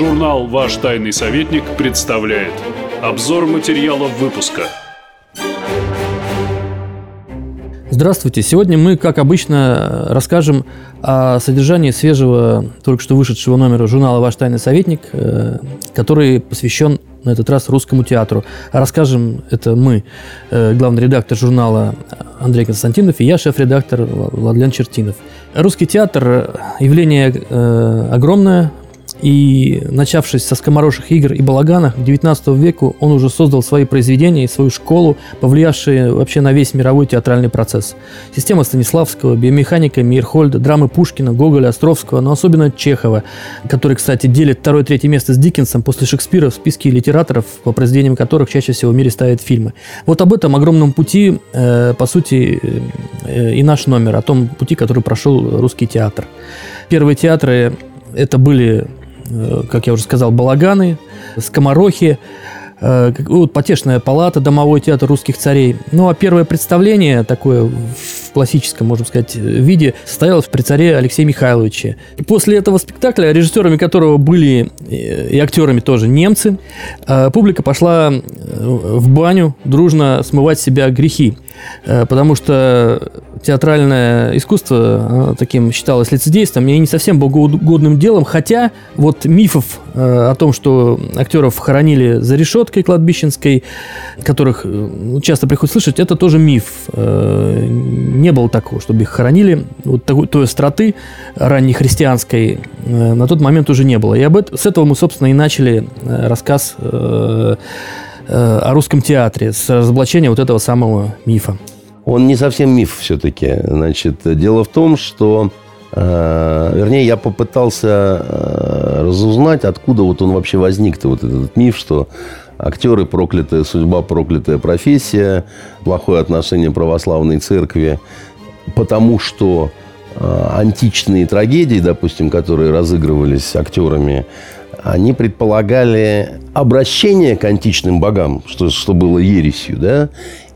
Журнал «Ваш тайный советник» представляет Обзор материалов выпуска Здравствуйте! Сегодня мы, как обычно, расскажем о содержании свежего, только что вышедшего номера журнала «Ваш тайный советник», э, который посвящен на этот раз русскому театру. Расскажем это мы, э, главный редактор журнала Андрей Константинов и я, шеф-редактор Владлен Чертинов. Русский театр – явление э, огромное, и начавшись со скомороших игр и балаганах, к 19 веку он уже создал свои произведения и свою школу, повлиявшие вообще на весь мировой театральный процесс. Система Станиславского, биомеханика Мирхольда, драмы Пушкина, Гоголя, Островского, но особенно Чехова, который, кстати, делит второе-третье место с Диккенсом после Шекспира в списке литераторов, по произведениям которых чаще всего в мире ставят фильмы. Вот об этом огромном пути, э, по сути, э, и наш номер, о том пути, который прошел русский театр. Первые театры это были как я уже сказал, балаганы, скоморохи, э, вот потешная палата, домовой театр русских царей. Ну, а первое представление, такое в классическом, можно сказать, виде, состоялось при царе Алексее Михайловиче. И после этого спектакля, режиссерами которого были э, и актерами тоже немцы, публика пошла в баню дружно смывать себя грехи. Потому что театральное искусство таким считалось лицедейством и не совсем богоугодным делом, хотя вот мифов э, о том, что актеров хоронили за решеткой кладбищенской, которых э, часто приходится слышать, это тоже миф. Э, не было такого, чтобы их хоронили. Вот такой, той остроты раннехристианской на тот момент уже не было. И об этом, с этого мы, собственно, и начали рассказ о русском театре, с разоблачения вот этого самого мифа он не совсем миф все-таки. Значит, дело в том, что э, Вернее, я попытался э, разузнать, откуда вот он вообще возник-то, вот этот миф, что актеры проклятая судьба, проклятая профессия, плохое отношение православной церкви, потому что э, античные трагедии, допустим, которые разыгрывались актерами, они предполагали обращение к античным богам, что, что было ересью, да,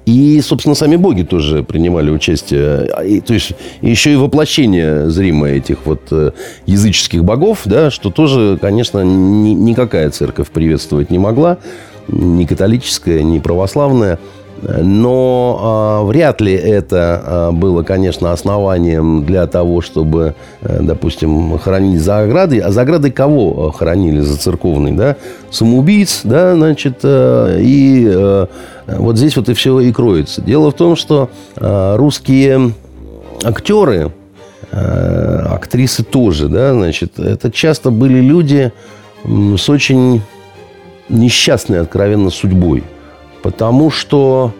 и, собственно, сами боги тоже принимали участие. А, и, то есть, еще и воплощение зримое этих вот э, языческих богов, да, что тоже, конечно, ни, никакая церковь приветствовать не могла. Ни католическая, ни православная. Но э, вряд ли это э, было, конечно, основанием для того, чтобы, э, допустим, хоронить за оградой. А за оградой кого хоронили за церковный? Да? Самоубийц, да, значит, э, и э, вот здесь вот и все и кроется. Дело в том, что э, русские актеры, э, актрисы тоже, да, значит, это часто были люди с очень несчастной, откровенно, судьбой. Потому что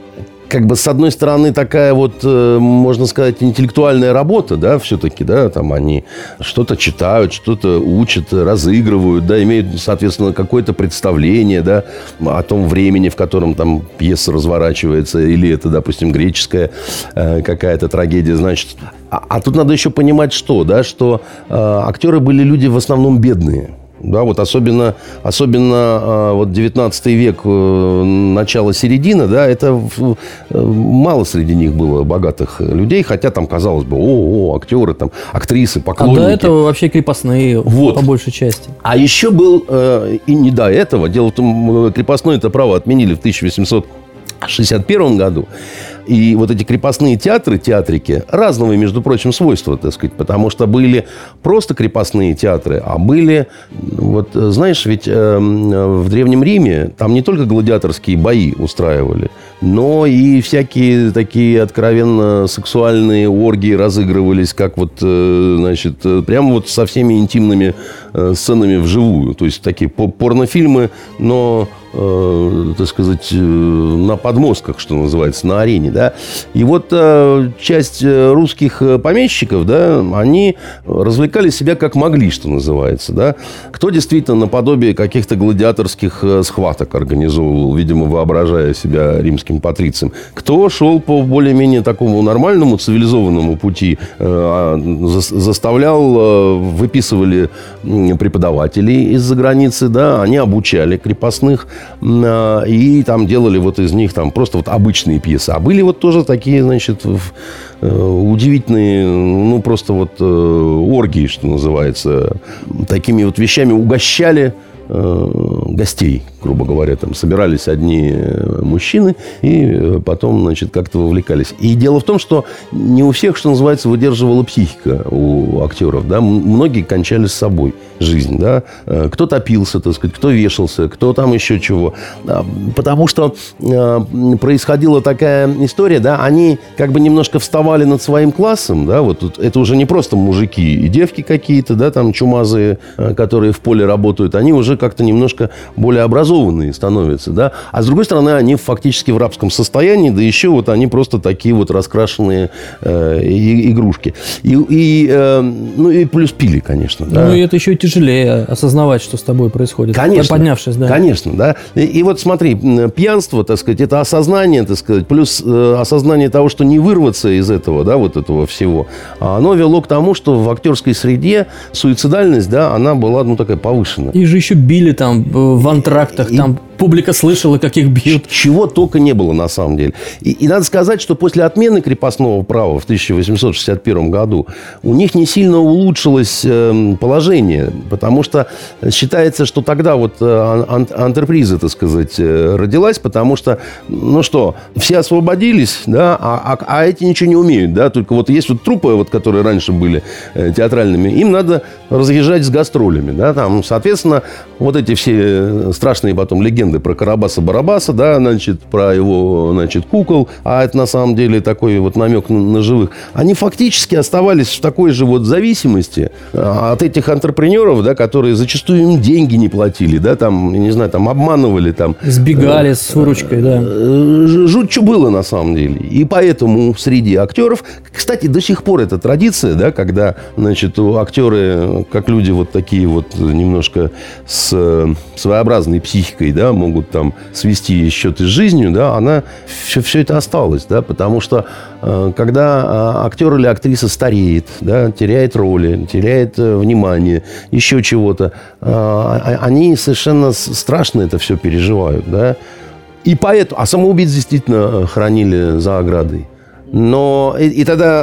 как бы с одной стороны такая вот, э, можно сказать, интеллектуальная работа, да, все-таки, да, там они что-то читают, что-то учат, разыгрывают, да, имеют, соответственно, какое-то представление, да, о том времени, в котором там пьеса разворачивается, или это, допустим, греческая э, какая-то трагедия, значит. А, а тут надо еще понимать, что, да, что э, актеры были люди в основном бедные. Да, вот особенно, особенно а, вот 19 век, э, начало середина, да, это э, мало среди них было богатых людей, хотя там казалось бы, о, о актеры, там, актрисы, поклонники. А до этого вообще крепостные вот. по большей части. А еще был, э, и не до этого, дело в том, крепостное это право отменили в 1861 году. И вот эти крепостные театры, театрики, разного, между прочим, свойства, так сказать, потому что были просто крепостные театры, а были, вот, знаешь, ведь э, в Древнем Риме там не только гладиаторские бои устраивали, но и всякие такие откровенно сексуальные оргии разыгрывались, как вот, э, значит, прямо вот со всеми интимными э, сценами вживую. То есть такие порнофильмы, но э, так сказать, э, на подмостках, что называется, на арене, да. И вот э, часть э, русских э, помещиков, да, они развлекали себя как могли, что называется, да. Кто действительно наподобие каких-то гладиаторских схваток организовывал, видимо, воображая себя римским патрицием. Кто шел по более-менее такому нормальному, цивилизованному пути, э, а, заставлял, э, выписывали преподавателей из-за границы, да, они обучали крепостных, и там делали вот из них там просто вот обычные пьесы. А были вот тоже такие, значит, э, удивительные, ну, просто вот э, оргии, что называется. Такими вот вещами угощали гостей, грубо говоря. Там собирались одни э, мужчины и э, потом, значит, как-то вовлекались. И дело в том, что не у всех, что называется, выдерживала психика у актеров. Да? Многие кончали с собой жизнь. Да? Э, кто топился, так сказать, кто вешался, кто там еще чего. А, потому что э, происходила такая история, да, они как бы немножко вставали над своим классом, да, вот это уже не просто мужики и девки какие-то, да, там чумазые, э, которые в поле работают, они уже как-то немножко более образованные становятся, да, а с другой стороны, они фактически в рабском состоянии, да еще вот они просто такие вот раскрашенные э, игрушки. И, и, э, ну, и плюс пили, конечно. Да. Ну, и это еще и тяжелее осознавать, что с тобой происходит. Конечно. Поднявшись, да. Конечно, да. И, и вот смотри, пьянство, так сказать, это осознание, так сказать, плюс э, осознание того, что не вырваться из этого, да, вот этого всего, а оно вело к тому, что в актерской среде суицидальность, да, она была, ну, такая повышенная. И же еще били там э, в антрактах, и, там публика слышала, как их бьют. Чего только не было на самом деле. И, и надо сказать, что после отмены крепостного права в 1861 году у них не сильно улучшилось э, положение, потому что считается, что тогда вот э, ан, антреприза, так сказать, э, родилась, потому что, ну что, все освободились, да, а, а, а эти ничего не умеют, да, только вот есть вот трупы, вот, которые раньше были э, театральными, им надо разъезжать с гастролями, да, там, соответственно, вот эти все страшные потом легенды легенды про Карабаса-Барабаса, да, значит, про его, значит, кукол, а это на самом деле такой вот намек на, на живых, они фактически оставались в такой же вот зависимости а, от этих антрепренеров, да, которые зачастую им деньги не платили, да, там, не знаю, там обманывали, там... Сбегали э, с выручкой, да. Э, жуть, что было на самом деле. И поэтому среди актеров, кстати, до сих пор эта традиция, да, когда, значит, актеры, как люди вот такие вот немножко с э, своеобразной психикой, да, могут там свести счеты с жизнью, да, она все, все это осталось, да, потому что э, когда э, актер или актриса стареет, да, теряет роли, теряет э, внимание, еще чего-то, э, они совершенно страшно это все переживают, да, и поэтому, а самоубийц действительно хранили за оградой. Но и, и тогда,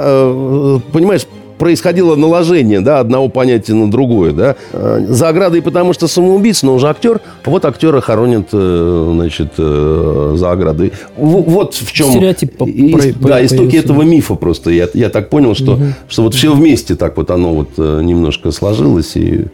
понимаешь, происходило наложение да, одного понятия на другое. Да? Э, за оградой, потому что самоубийца, но уже актер. Вот актера хоронят э, значит, э, за оградой. Вот в чем... Стереотип по, и, по, Да, истоки этого мифа просто. Я, я так понял, что, угу. что вот все вместе так вот оно вот немножко сложилось. И...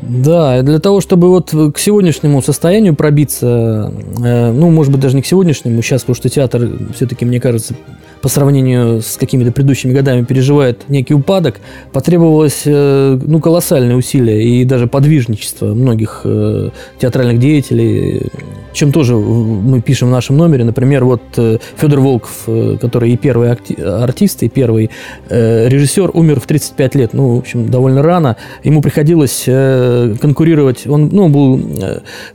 Да, для того, чтобы вот к сегодняшнему состоянию пробиться, ну, может быть, даже не к сегодняшнему, сейчас, потому что театр все-таки, мне кажется, по сравнению с какими-то предыдущими годами переживает некий упадок, потребовалось э, ну, колоссальные усилия и даже подвижничество многих э, театральных деятелей, чем тоже мы пишем в нашем номере. Например, вот э, Федор Волков, который и первый артист, и первый режиссер, умер в 35 лет, ну, в общем, довольно рано. Ему приходилось конкурировать, он ну, был,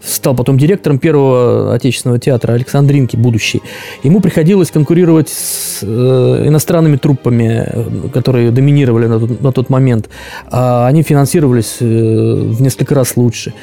стал потом директором первого отечественного театра Александринки, будущий. Ему приходилось конкурировать с Э, иностранными труппами, которые доминировали на тот, на тот момент, а они финансировались э, в несколько раз лучше.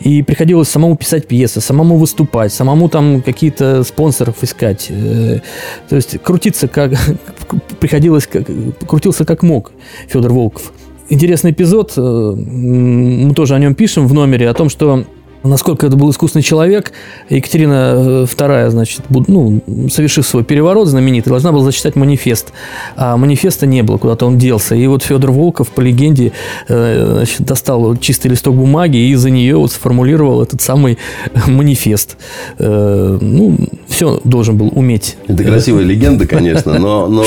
И приходилось самому писать пьесы, самому выступать, самому там какие-то спонсоров искать. Э, то есть крутиться как... приходилось как... крутился как мог Федор Волков. Интересный эпизод, мы тоже о нем пишем в номере, о том, что насколько это был искусный человек. Екатерина II, э, значит, ну, совершив свой переворот знаменитый, должна была зачитать манифест. А манифеста не было, куда-то он делся. И вот Федор Волков, по легенде, э, значит, достал чистый листок бумаги и за нее вот сформулировал этот самый манифест. Э, ну, все должен был уметь. Это красивая легенда, конечно, но, но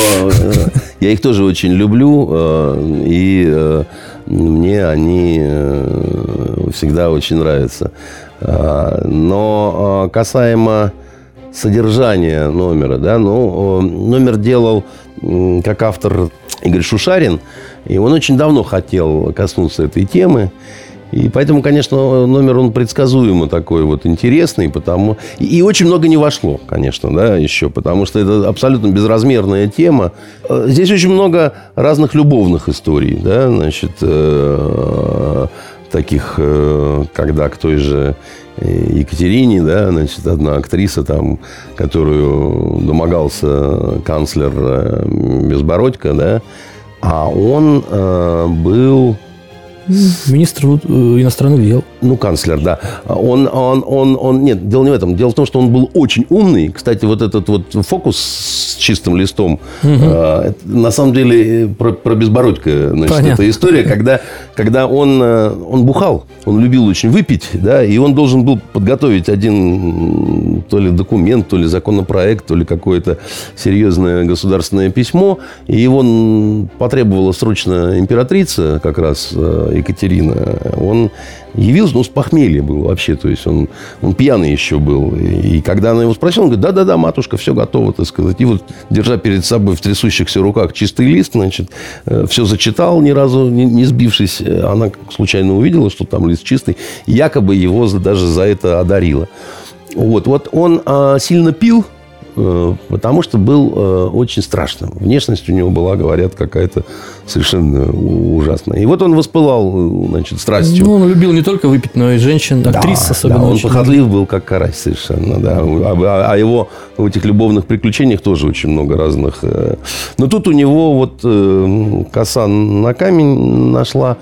я их тоже очень люблю. И мне они э, всегда очень нравятся. А, но а, касаемо содержания номера, да, ну, номер делал как автор Игорь Шушарин, и он очень давно хотел коснуться этой темы. И поэтому, конечно, номер он предсказуемо такой вот интересный, потому и, очень много не вошло, конечно, да, еще, потому что это абсолютно безразмерная тема. Э, здесь очень много разных любовных историй, да, значит, э, таких, э, когда к той же Екатерине, да, значит, одна актриса там, которую домогался канцлер Безбородько, да, а он был Министр э, иностранных дел. Ну, канцлер, да. Он, он, он, он, нет, дело не в этом. Дело в том, что он был очень умный. Кстати, вот этот вот фокус с чистым листом, угу. э, на самом деле про, про безбородька, значит, Понятно. эта история, когда, когда он, э, он бухал, он любил очень выпить, да, и он должен был подготовить один то ли документ, то ли законопроект, то ли какое-то серьезное государственное письмо, и его потребовала срочно императрица, как раз э, Екатерина. Он явился, ну, с похмелья был вообще, то есть он, он пьяный еще был. И, когда она его спросила, он говорит, да-да-да, матушка, все готово, так сказать. И вот, держа перед собой в трясущихся руках чистый лист, значит, э, все зачитал, ни разу не, не сбившись. Она случайно увидела, что там лист чистый, якобы его даже за это одарила. Вот, вот он а, сильно пил, потому что был э, очень страшным. Внешность у него была, говорят, какая-то совершенно ужасная. И вот он воспылал, э, значит, страстью. Ну, он любил не только выпить, но и женщин, актрис да, особенно. Да, он очень похотлив был, как карась совершенно, да. А, а, а его в этих любовных приключениях тоже очень много разных. Но тут у него вот коса на камень нашла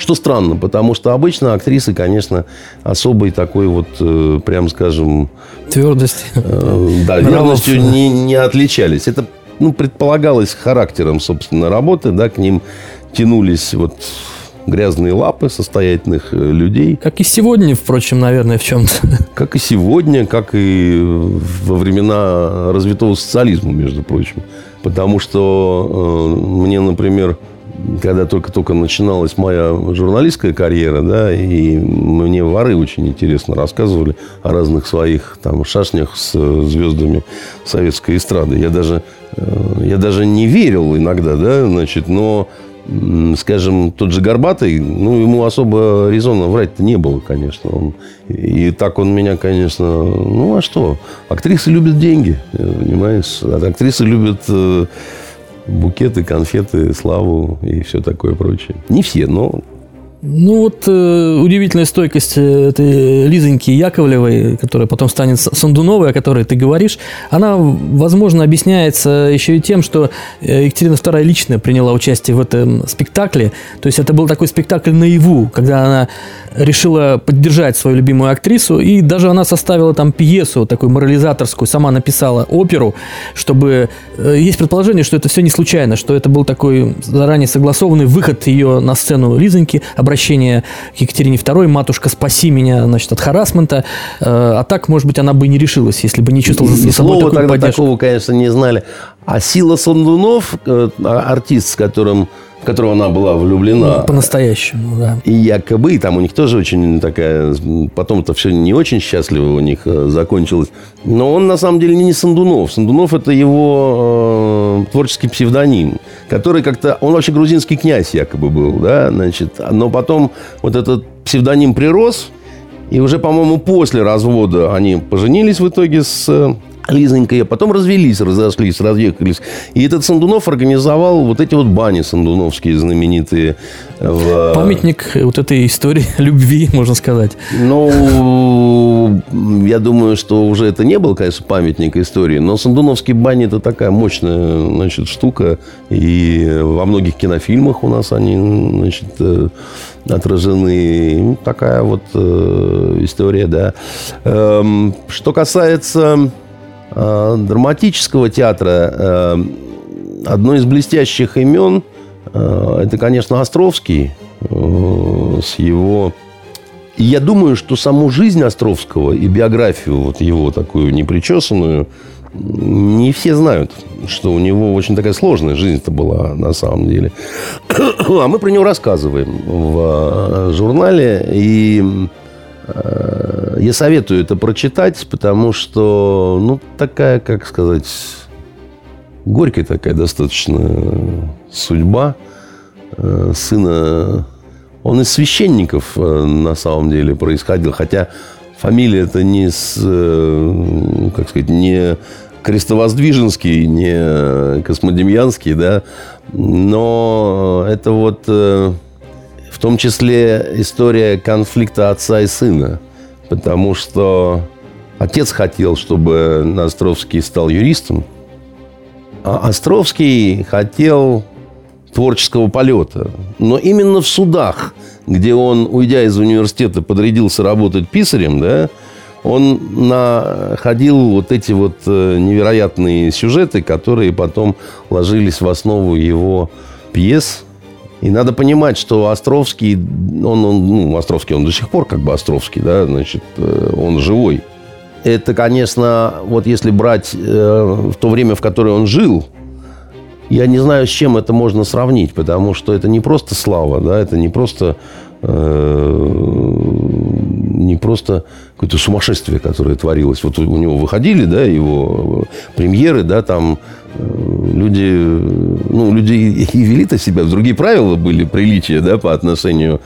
что странно, потому что обычно актрисы, конечно, особой такой вот, э, прям скажем... Твердости. Э, да, верностью не, не отличались. Это ну, предполагалось характером, собственно, работы. Да, к ним тянулись вот грязные лапы состоятельных э, людей. Как и сегодня, впрочем, наверное, в чем-то. Как и сегодня, как и во времена развитого социализма, между прочим. Потому что э, мне, например, когда только-только начиналась моя журналистская карьера, да, и мне воры очень интересно рассказывали о разных своих там шашнях с звездами советской эстрады. Я даже, э, я даже не верил иногда, да, значит, но скажем, тот же Горбатый, ну, ему особо резонно врать-то не было, конечно. Он, и так он меня, конечно... Ну, а что? Актрисы любят деньги, понимаешь? Актрисы любят э, букеты, конфеты, славу и все такое прочее. Не все, но ну вот э, удивительная стойкость э, этой Лизоньки Яковлевой, которая потом станет Сандуновой, о которой ты говоришь, она, возможно, объясняется еще и тем, что э, Екатерина II лично приняла участие в этом спектакле. То есть это был такой спектакль наяву, когда она решила поддержать свою любимую актрису, и даже она составила там пьесу такую морализаторскую, сама написала оперу, чтобы... Э, есть предположение, что это все не случайно, что это был такой заранее согласованный выход ее на сцену Лизоньки, обращение к Екатерине II, матушка, спаси меня, значит, от харасмента. Э, а так, может быть, она бы не решилась, если бы не чувствовала за собой такую тогда поддержку. такого, конечно, не знали. А Сила Сандунов, э, артист, с которым в которого она была влюблена. Ну, по-настоящему, да. И якобы, там у них тоже очень такая... Потом-то все не очень счастливо у них э, закончилось. Но он, на самом деле, не Сандунов. Сандунов – это его э, творческий псевдоним, который как-то... Он вообще грузинский князь якобы был, да, значит. Но потом вот этот псевдоним прирос, и уже, по-моему, после развода они поженились в итоге с э, Лизонька, а потом развелись, разошлись, разъехались. И этот Сандунов организовал вот эти вот бани сандуновские знаменитые. В... Памятник вот этой истории любви, можно сказать. Ну, я думаю, что уже это не был, конечно, памятник истории, но сандуновские бани это такая мощная, значит, штука. И во многих кинофильмах у нас они, значит, э, отражены. Ну, такая вот э, история, да. Эм, что касается драматического театра э, одно из блестящих имен э, это, конечно, Островский с его... И я думаю, что саму жизнь Островского и биографию вот его такую непричесанную не все знают, что у него очень такая сложная жизнь-то была на самом деле. А мы про него рассказываем в журнале. И Э, я советую это прочитать, потому что, ну, такая, как сказать, горькая такая достаточно судьба э, сына. Он из священников э, на самом деле происходил, хотя фамилия это не с, как сказать, не крестовоздвиженский, не космодемьянский, да, но это вот в том числе история конфликта отца и сына. Потому что отец хотел, чтобы Островский стал юристом, а Островский хотел творческого полета. Но именно в судах, где он, уйдя из университета, подрядился работать писарем, да, он находил вот эти вот э, невероятные сюжеты, которые потом ложились в основу его пьес. И надо понимать, что Островский, он, он ну, Островский, он до сих пор как бы Островский, да, значит, э, он живой. Это, конечно, вот если брать э, в то время, в которое он жил, я не знаю, с чем это можно сравнить, потому что это не просто слава, да, это не просто не просто какое-то сумасшествие, которое творилось. Вот у него выходили, да, его премьеры, да, там э, люди, ну, люди и вели-то себя, другие правила были, приличия, да, по отношению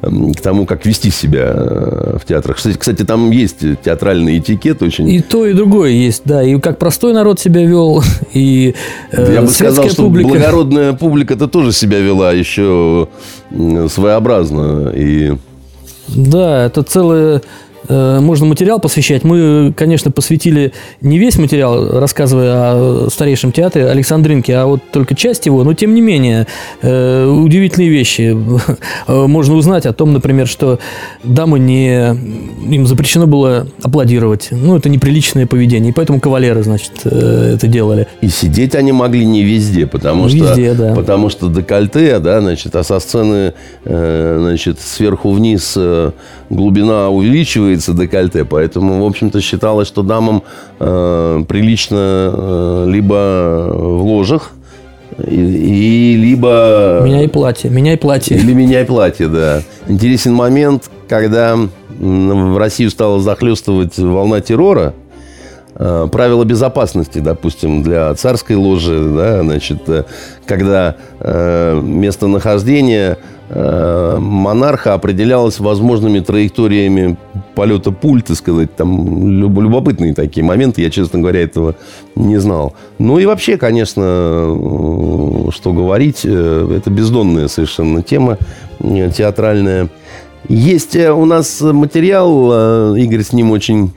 к тому, как вести себя э, в театрах. Кстати, там есть театральный этикет очень. И то, и другое есть, да, и как простой народ себя вел, и э, Я бы сказал, что публика. благородная публика-то тоже себя вела еще своеобразно, и... Да, это целая Э, можно материал посвящать. Мы, конечно, посвятили не весь материал, рассказывая о старейшем театре Александринке, а вот только часть его. Но, тем не менее, э, удивительные вещи. Можно узнать о том, например, что дамы не... Им запрещено было аплодировать. Ну, это неприличное поведение. И поэтому кавалеры, значит, э, это делали. И сидеть они могли не везде, потому везде, что... Да. Потому что декольте, да, значит, а со сцены, значит, сверху вниз глубина увеличивается декольте, поэтому, в общем-то, считалось, что дамам э, прилично э, либо в ложах, и, и либо... Меняй платье, меняй платье. Или меняй платье, да. Интересен момент, когда в Россию стала захлестывать волна террора, э, правила безопасности, допустим, для царской ложи, да, значит, э, когда э, местонахождение монарха определялась возможными траекториями полета пуль, так сказать, там любопытные такие моменты, я, честно говоря, этого не знал. Ну и вообще, конечно, э, что говорить, э, это бездонная совершенно тема театральная. Есть у нас материал, Игорь с ним очень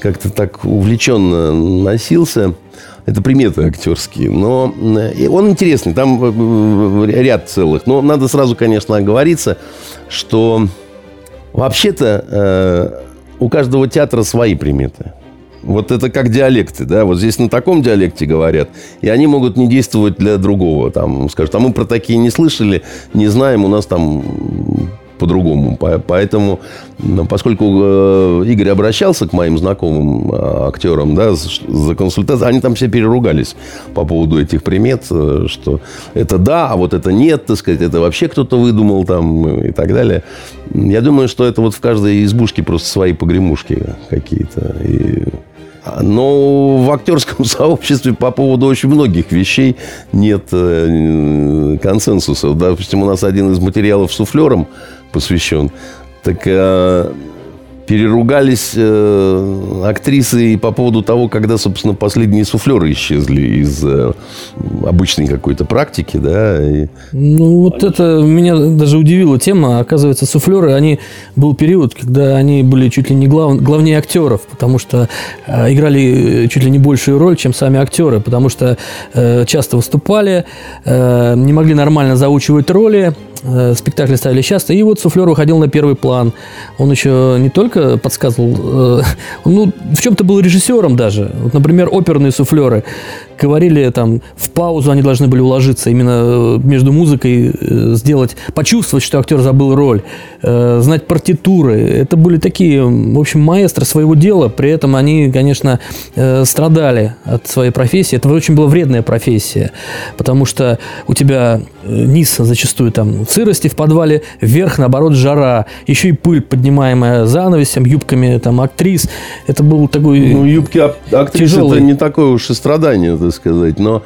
как-то так увлеченно носился – это приметы актерские. Но он интересный. Там э, э, ряд целых. Но надо сразу, конечно, оговориться, что вообще-то э, у каждого театра свои приметы. Вот это как диалекты, да, вот здесь на таком диалекте говорят, и они могут не действовать для другого, там, скажут, а мы про такие не слышали, не знаем, у нас там по-другому. Поэтому, поскольку э, Игорь обращался к моим знакомым э, актерам да, за консультацией, они там все переругались по поводу этих примет, э, что это да, а вот это нет, так сказать, это вообще кто-то выдумал там и так далее. Я думаю, что это вот в каждой избушке просто свои погремушки какие-то. И но в актерском сообществе по поводу очень многих вещей нет консенсуса. Допустим, у нас один из материалов суфлером посвящен. Так э, переругались э, актрисы по поводу того, когда, собственно, последние суфлеры исчезли из э, обычной какой-то практики, да. И... Ну, вот это меня даже удивила тема. Оказывается, суфлеры, они... Был период, когда они были чуть ли не глав... главнее актеров, потому что э, играли чуть ли не большую роль, чем сами актеры, потому что э, часто выступали, э, не могли нормально заучивать роли, Э, спектакли ставили часто. И вот суфлер выходил на первый план. Он еще не только подсказывал, э, ну, в чем-то был режиссером даже. Вот, например, оперные суфлеры говорили там в паузу они должны были уложиться, именно э, между музыкой сделать, почувствовать, что актер забыл роль, знать партитуры. Это были такие, в общем, маэстры своего дела. При этом они, конечно, страдали от своей профессии. Это очень была вредная профессия, потому что у тебя низ зачастую там сырости в подвале, вверх, наоборот, жара. Еще и пыль, поднимаемая занавесем, юбками там актрис. Это был такой Ну, юбки актрис тяжелый... это не такое уж и страдание, так сказать. Но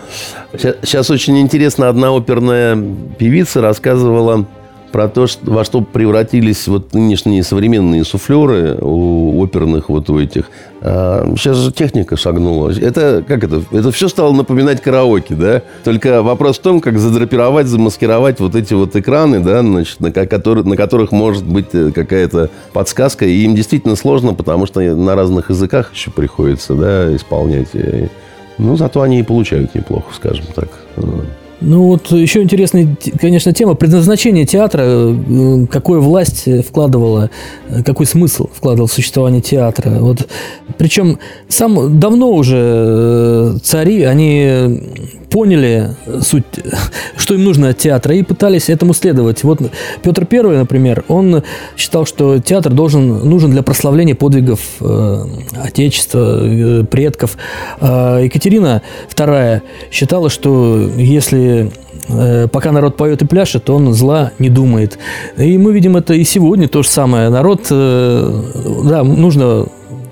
сейчас очень интересно, одна оперная певица рассказывала про то, что, во что превратились вот нынешние современные суфлеры у оперных вот у этих. А, сейчас же техника шагнула. Это как это? Это все стало напоминать караоке, да? Только вопрос в том, как задрапировать, замаскировать вот эти вот экраны, да, значит, на, которые, на которых может быть э, какая-то подсказка. И им действительно сложно, потому что на разных языках еще приходится, да, исполнять. Ну, зато они и получают неплохо, скажем так. Ну вот еще интересная, конечно, тема предназначение театра. Э, какую власть вкладывала, э, какой смысл вкладывал в существование театра. Вот, причем сам давно уже э, цари, они поняли суть, что им нужно от театра, и пытались этому следовать. Вот Петр I, например, он считал, что театр должен, нужен для прославления подвигов э, Отечества, э, предков. Э, Екатерина II считала, что если э, пока народ поет и пляшет, то он зла не думает. И мы видим это и сегодня то же самое. Народ, э, да, нужно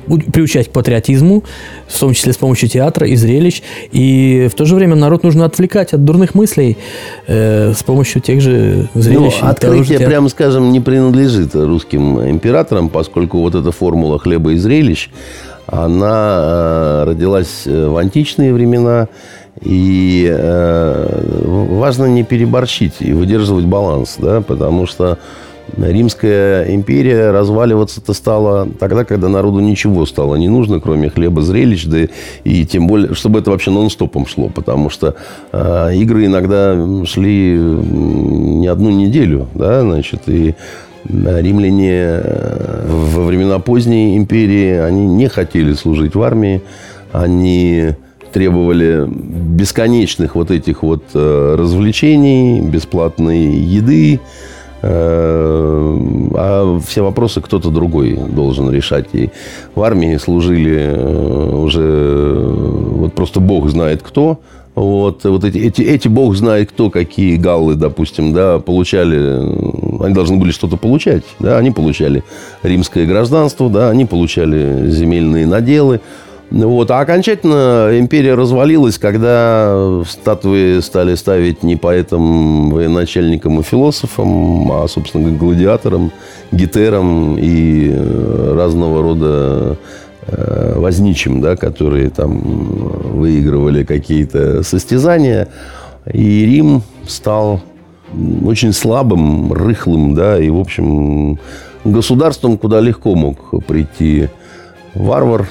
приучать к патриотизму, в том числе с помощью театра и зрелищ. И в то же время народ нужно отвлекать от дурных мыслей э, с помощью тех же зрелищ. Ну, открытие, прямо скажем, не принадлежит русским императорам, поскольку вот эта формула хлеба и зрелищ, она э, родилась в античные времена, и э, важно не переборщить и выдерживать баланс, да, потому что Римская империя разваливаться-то стала тогда, когда народу ничего стало не нужно, кроме хлеба, зрелищ, да и тем более, чтобы это вообще нон-стопом шло, потому что э, игры иногда шли не одну неделю, да, значит, и римляне э, во времена поздней империи, они не хотели служить в армии, они требовали бесконечных вот этих вот э, развлечений, бесплатной еды, а все вопросы кто-то другой должен решать. И в армии служили э, уже вот просто Бог знает кто. Вот, вот эти, эти, эти Бог знает кто, какие галлы, допустим, да, получали, они должны были что-то получать, да, они получали римское гражданство, да, они получали земельные наделы, вот. А окончательно империя развалилась, когда статуи стали ставить не поэтам, военачальникам и философам, а, собственно, гладиаторам, гетерам и э, разного рода э, возничим, да, которые там выигрывали какие-то состязания. И Рим стал очень слабым, рыхлым, да, и, в общем, государством, куда легко мог прийти варвар,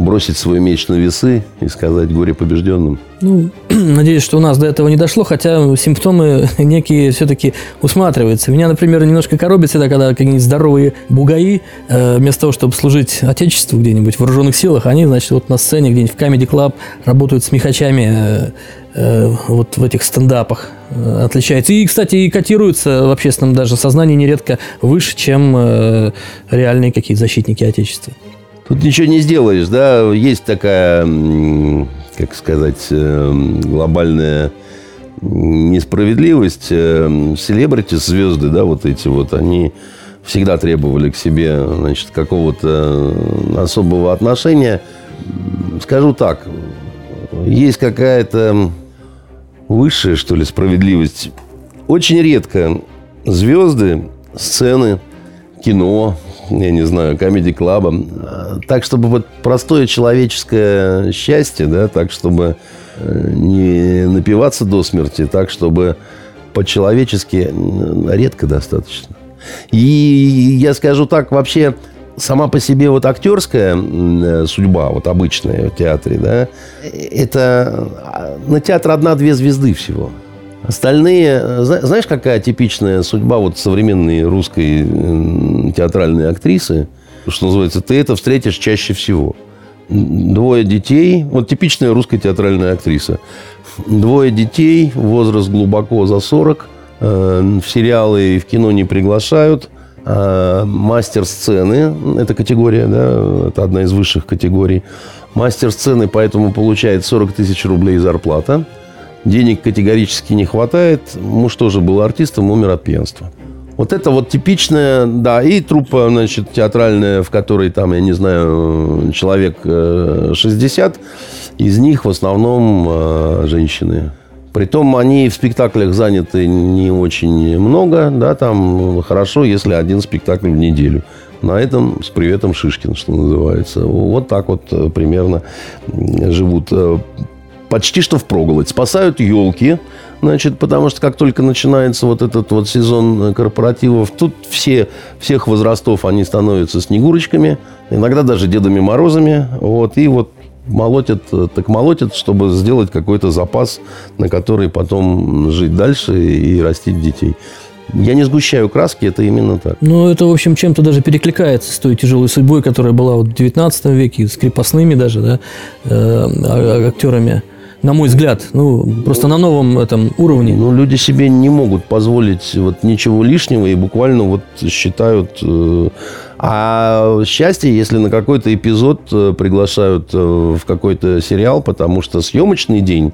бросить свой меч на весы и сказать горе побежденным? Ну, надеюсь, что у нас до этого не дошло, хотя симптомы некие все-таки усматриваются. Меня, например, немножко коробит всегда, когда какие-нибудь здоровые бугаи, э, вместо того, чтобы служить Отечеству где-нибудь в вооруженных силах, они, значит, вот на сцене где-нибудь в Comedy Club работают с мехачами э, э, вот в этих стендапах отличается. И, кстати, и котируются в общественном даже сознании нередко выше, чем реальные какие-то защитники Отечества. Тут ничего не сделаешь, да, есть такая, как сказать, э, глобальная несправедливость. Э, селебрити, звезды, да, вот эти вот, они всегда требовали к себе, значит, какого-то особого отношения. Скажу так, есть какая-то высшая, что ли, справедливость. Очень редко звезды, сцены, кино, я не знаю, комедий клаба. Так, чтобы вот простое человеческое счастье, да, так, чтобы э, не напиваться до смерти, так, чтобы по-человечески редко достаточно. И я скажу так, вообще сама по себе вот актерская э, судьба, вот обычная в театре, да, это а, на театр одна-две звезды всего. Остальные, знаешь, какая типичная судьба вот современной русской театральной актрисы, что называется, ты это встретишь чаще всего. Двое детей, вот типичная русская театральная актриса. Двое детей, возраст глубоко за 40, э, в сериалы и в кино не приглашают. Э, мастер сцены, это категория, да, это одна из высших категорий. Мастер сцены поэтому получает 40 тысяч рублей зарплата – денег категорически не хватает. Муж тоже был артистом, умер от пьянства. Вот это вот типичная, да, и труппа, значит, театральная, в которой там, я не знаю, человек 60, э, из них в основном э, женщины. Притом они в спектаклях заняты не очень много, да, там хорошо, если один спектакль в неделю. На этом с приветом Шишкин, что называется. Вот так вот э, примерно живут почти что впроголодь. Спасают елки, значит, потому что как только начинается вот этот вот сезон корпоративов, тут все, всех возрастов они становятся снегурочками, иногда даже Дедами Морозами, вот, и вот молотят, так молотят, чтобы сделать какой-то запас, на который потом жить дальше и растить детей. Я не сгущаю краски, это именно так. Ну, это, в общем, чем-то даже перекликается с той тяжелой судьбой, которая была вот в 19 веке, с крепостными даже, да, э, а, актерами на мой взгляд, ну, просто на новом этом уровне. Ну, люди себе не могут позволить вот ничего лишнего и буквально вот считают... Э, а счастье, если на какой-то эпизод э, приглашают э, в какой-то сериал, потому что съемочный день,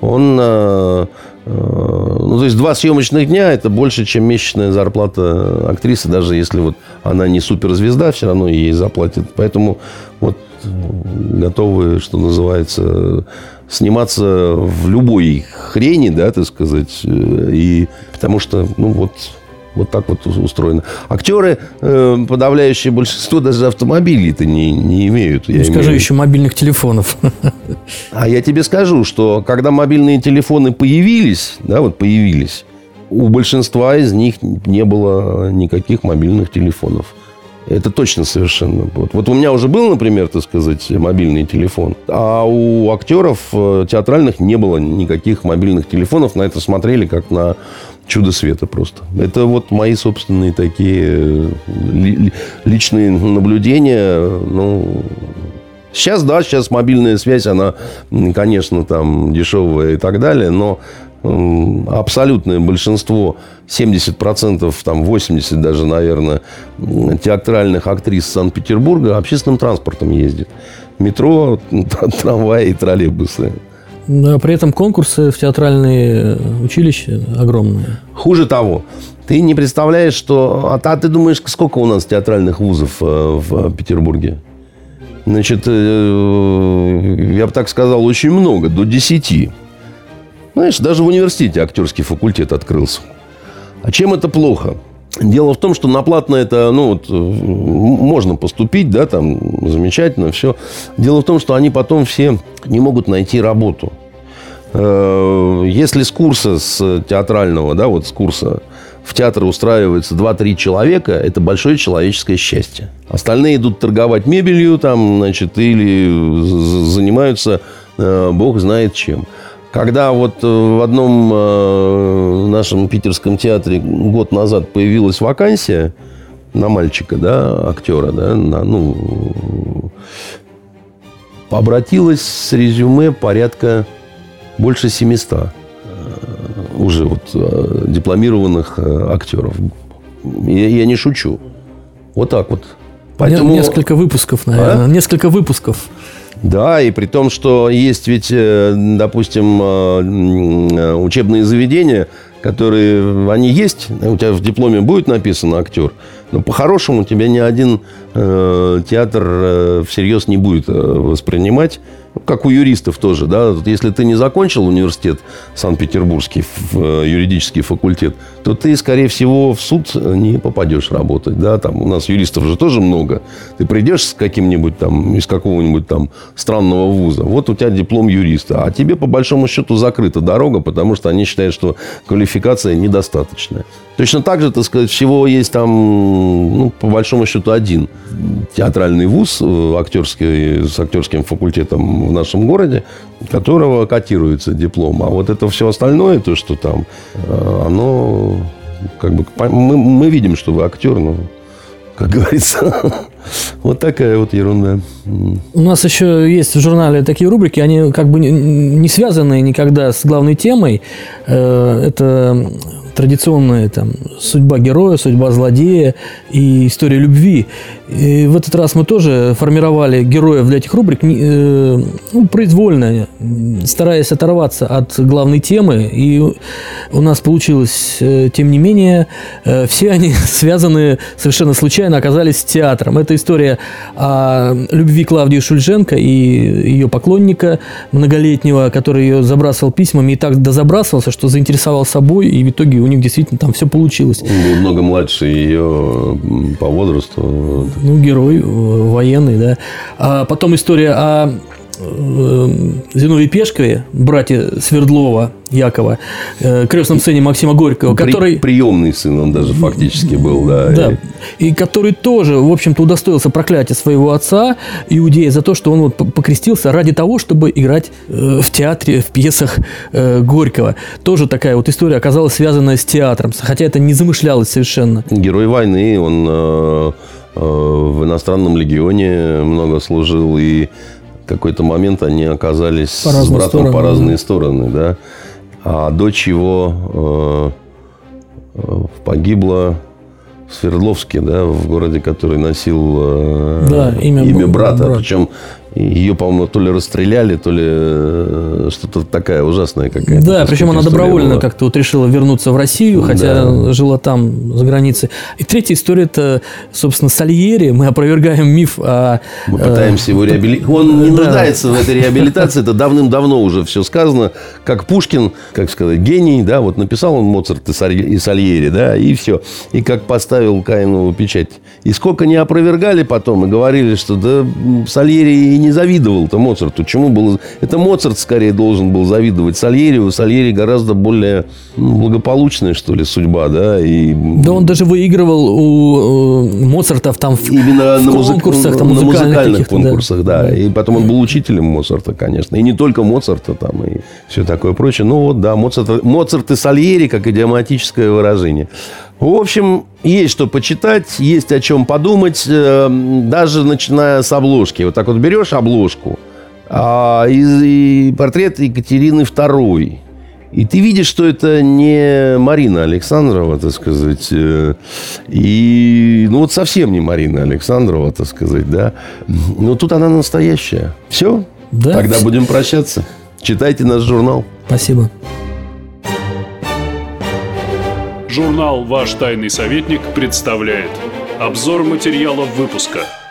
он... Ну, то есть два съемочных дня – это больше, чем месячная зарплата актрисы, даже если вот она не суперзвезда, все равно ей заплатят. Поэтому вот готовы, что называется, сниматься в любой хрени, да, так сказать, э, и потому что, ну, вот, вот так вот устроено. Актеры, э, подавляющее большинство, даже автомобилей-то не, не имеют. Я скажи имею... еще мобильных телефонов. А я тебе скажу, что когда мобильные телефоны появились, да, вот появились, у большинства из них не было никаких мобильных телефонов. Это точно совершенно. Вот, вот у меня уже был, например, так сказать, мобильный телефон, а у актеров э, театральных не было никаких мобильных телефонов. На это смотрели как на чудо света просто. Это вот мои собственные такие э, личные наблюдения. Ну, сейчас, да, сейчас мобильная связь, она, конечно, там дешевая и так далее, но абсолютное большинство, 70%, там 80% даже, наверное, театральных актрис Санкт-Петербурга общественным транспортом ездит. Метро, трамваи и троллейбусы. Но при этом конкурсы в театральные училища огромные. Hуже того, ты не представляешь, что... А, а ты думаешь, сколько у нас театральных вузов э, в Петербурге? Значит, э, я бы так сказал, очень много, до 10. Знаешь, даже в университете актерский факультет открылся. А чем это плохо? Дело в том, что на платно это, ну, вот, можно поступить, да, там, замечательно, все. Дело в том, что они потом все не могут найти работу. Э, если с курса, с театрального, да, вот с курса в театр устраивается 2-3 человека, это большое человеческое счастье. Остальные идут торговать мебелью там, значит, или занимаются, э, бог знает чем. Когда вот э, в одном э, нашем питерском театре год назад появилась вакансия на мальчика, да, актера, да, на, ну, обратилось с резюме порядка больше 700 э, уже вот дипломированных актеров. Я, я не шучу. Вот так вот. Поэтому... Несколько выпусков, наверное. А? Несколько выпусков. Да, и при том, что есть ведь, э, допустим, э, э, учебные заведения, которые, они есть, у тебя в дипломе будет написано актер, но по-хорошему тебя ни один театр э, всерьез не будет воспринимать. Как у юристов тоже, да, если ты не закончил университет Санкт-Петербургский, э, юридический факультет, то ты, скорее всего, в суд не попадешь работать, да, там у нас юристов же тоже много. Ты придешь с каким-нибудь там, из какого-нибудь там странного вуза, вот у тебя диплом юриста, а тебе по большому счету закрыта дорога, потому что они считают, что квалификация недостаточная. Точно так же, так сказать, всего есть там, ну, по большому счету, один театральный вуз э, актерский, с актерским факультетом в нашем городе, которого котируется диплом. А вот это все остальное, то, что там, э, оно как бы... Мы, мы видим, что вы актер, но как говорится. Вот такая вот ерунда. У нас еще есть в журнале такие рубрики, они как бы не связаны никогда с главной темой. Э, это традиционная там, судьба героя, судьба злодея и история любви. И в этот раз мы тоже формировали героев для этих рубрик э, ну, произвольно, стараясь оторваться от главной темы. И у нас получилось, э, тем не менее, э, все они связаны совершенно случайно оказались с театром. Это история о любви Клавдии Шульженко и ее поклонника многолетнего, который ее забрасывал письмами и так дозабрасывался, что заинтересовал собой, и в итоге у них действительно там все получилось. Он был много младше ее по возрасту. Ну, герой э, военный, да. А потом история о э, Зиновии Пешкове, брате Свердлова, Якова, э, крестном сыне Максима Горького, При- который... Приемный сын он даже фактически был, да. Да, И- который тоже, в общем-то, удостоился проклятия своего отца, иудея, за то, что он вот покрестился ради того, чтобы играть э, в театре, в пьесах Горького. Тоже такая вот история оказалась связанная с театром, хотя это не замышлялось совершенно. Герой войны, он в иностранном легионе много служил, и какой-то момент они оказались По с братом стороны, по разные стороны, да. А дочь его э, э, погибла в Свердловске, да, в городе, который носил э, Да, имя б- брата. брата. Причем ее, по-моему, то ли расстреляли, то ли э, что-то такая ужасная какая-то. Да, причем она добровольно была. как-то вот решила вернуться в Россию, хотя Да. жила там, за границей. И третья история это, собственно, Сальери. Мы опровергаем миф о... Мы э, пытаемся его реабилитировать. Он не да. нуждается в этой реабилитации. Это давным-давно уже все сказано. Как Пушкин, как сказать, гений, да, вот написал он Моцарт и Салье- и Сальери, да, и все. И как поставил Каинову печать. И сколько не опровергали потом и говорили, что да Сальери и не завидовал-то Моцарту. Чему было... Это Моцарт скорее должен был завидовать Сальери. У Сальери гораздо более ну, благополучная, что ли, судьба, да, и... Да он даже выигрывал у э, Моцартов там в, Именно в на, музык- конкурсах, там, на музыкальных каких-то, да. конкурсах, да. И потом он был учителем Моцарта, конечно. И не только Моцарта там, и все такое прочее. Ну вот, да, Моцарт, Моцарт и Сальери, как идиоматическое выражение. В общем, есть что почитать, есть о чем подумать, э, даже начиная с обложки. Вот так вот берешь обложку, а, и, и портрет Екатерины II. И ты видишь, что это не Марина Александрова, так сказать. э, И, ну, вот совсем не Марина Александрова, так сказать, да. Но тут она настоящая. Все? Да. Тогда будем прощаться. Читайте наш журнал. Спасибо. Журнал «Ваш тайный советник» представляет. Обзор материалов выпуска –